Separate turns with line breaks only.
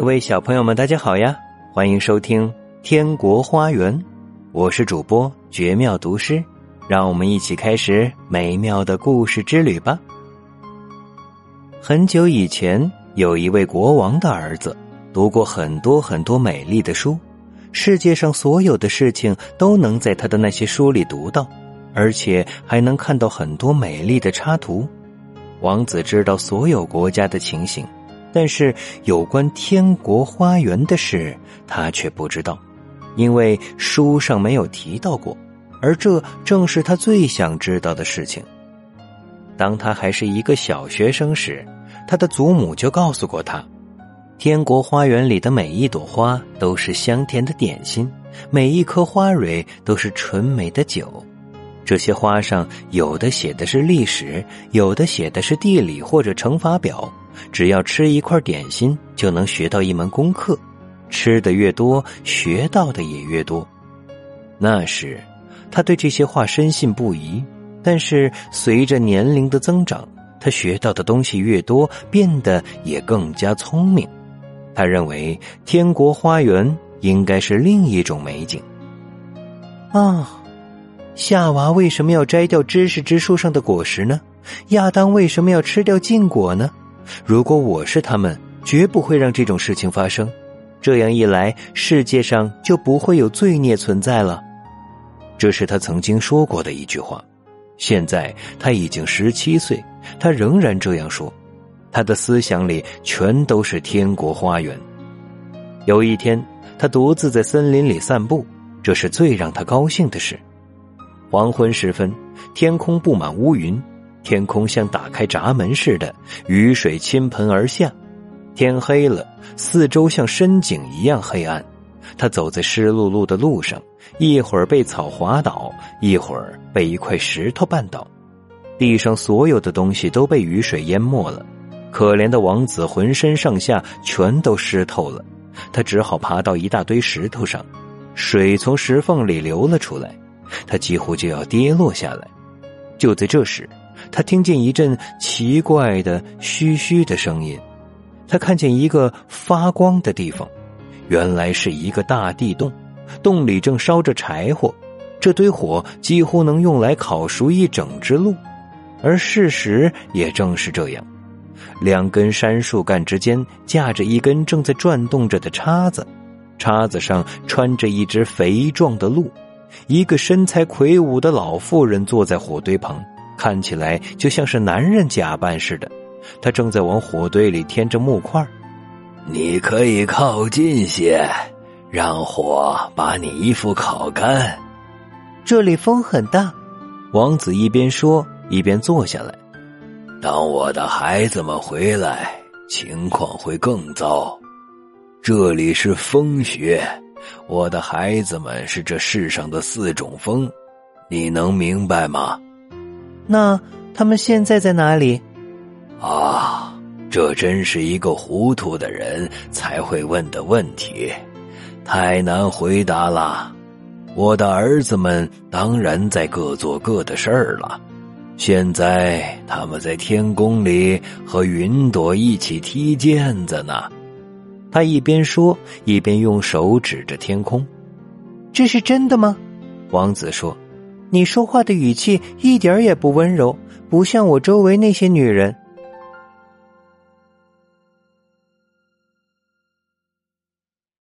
各位小朋友们，大家好呀！欢迎收听《天国花园》，我是主播绝妙读诗，让我们一起开始美妙的故事之旅吧。很久以前，有一位国王的儿子，读过很多很多美丽的书，世界上所有的事情都能在他的那些书里读到，而且还能看到很多美丽的插图。王子知道所有国家的情形。但是有关天国花园的事，他却不知道，因为书上没有提到过，而这正是他最想知道的事情。当他还是一个小学生时，他的祖母就告诉过他，天国花园里的每一朵花都是香甜的点心，每一颗花蕊都是纯美的酒。这些花上有的写的是历史，有的写的是地理或者乘法表。只要吃一块点心，就能学到一门功课。吃的越多，学到的也越多。那时，他对这些话深信不疑。但是，随着年龄的增长，他学到的东西越多，变得也更加聪明。他认为，天国花园应该是另一种美景。啊，夏娃为什么要摘掉知识之树上的果实呢？亚当为什么要吃掉禁果呢？如果我是他们，绝不会让这种事情发生。这样一来，世界上就不会有罪孽存在了。这是他曾经说过的一句话。现在他已经十七岁，他仍然这样说。他的思想里全都是天国花园。有一天，他独自在森林里散步，这是最让他高兴的事。黄昏时分，天空布满乌云。天空像打开闸门似的，雨水倾盆而下。天黑了，四周像深井一样黑暗。他走在湿漉漉的路上，一会儿被草滑倒，一会儿被一块石头绊倒。地上所有的东西都被雨水淹没了。可怜的王子浑身上下全都湿透了，他只好爬到一大堆石头上，水从石缝里流了出来，他几乎就要跌落下来。就在这时。他听见一阵奇怪的嘘嘘的声音，他看见一个发光的地方，原来是一个大地洞，洞里正烧着柴火，这堆火几乎能用来烤熟一整只鹿，而事实也正是这样，两根杉树干之间架着一根正在转动着的叉子，叉子上穿着一只肥壮的鹿，一个身材魁梧的老妇人坐在火堆旁。看起来就像是男人假扮似的，他正在往火堆里添着木块。
你可以靠近些，让火把你衣服烤干。
这里风很大，王子一边说一边坐下来。
当我的孩子们回来，情况会更糟。这里是风穴，我的孩子们是这世上的四种风，你能明白吗？
那他们现在在哪里？
啊，这真是一个糊涂的人才会问的问题，太难回答了。我的儿子们当然在各做各的事儿了。现在他们在天宫里和云朵一起踢毽子呢。
他一边说，一边用手指着天空。这是真的吗？王子说。你说话的语气一点也不温柔，不像我周围那些女人。